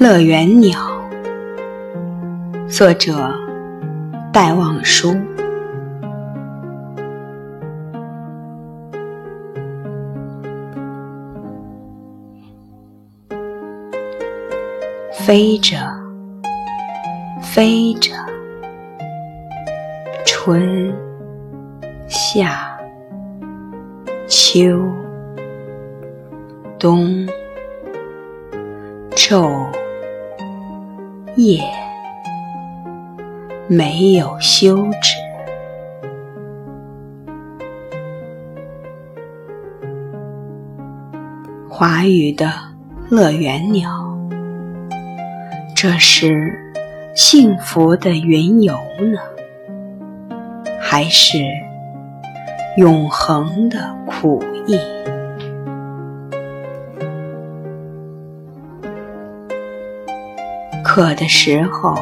乐园鸟，作者戴望舒。飞着，飞着，春夏秋冬，昼。夜没有休止。华语的乐园鸟，这是幸福的云游呢，还是永恒的苦役？渴的时候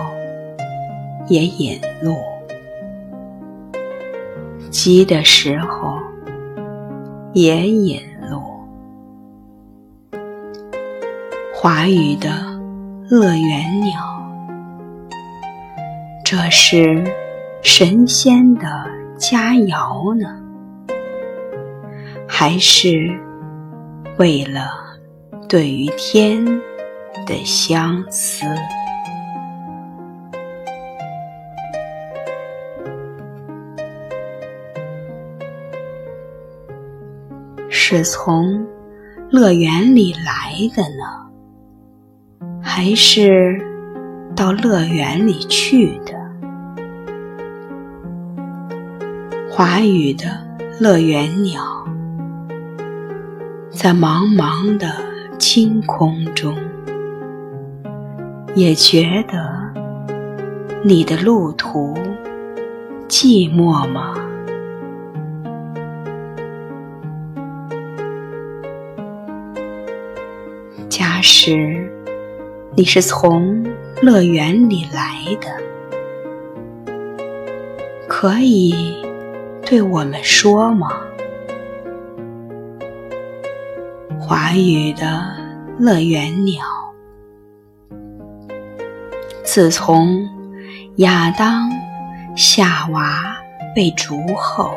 也引路，急的时候也引路。华语的乐园鸟，这是神仙的佳肴呢，还是为了对于天的相思？是从乐园里来的呢，还是到乐园里去的？华语的乐园鸟，在茫茫的青空中，也觉得你的路途寂寞吗？假使你是从乐园里来的，可以对我们说吗？华语的乐园鸟，自从亚当、夏娃被逐后，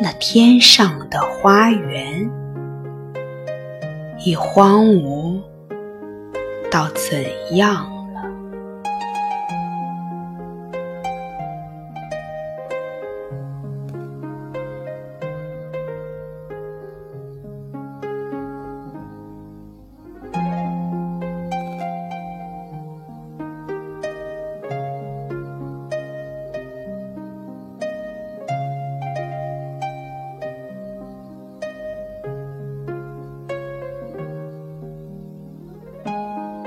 那天上的花园。已荒芜到怎样？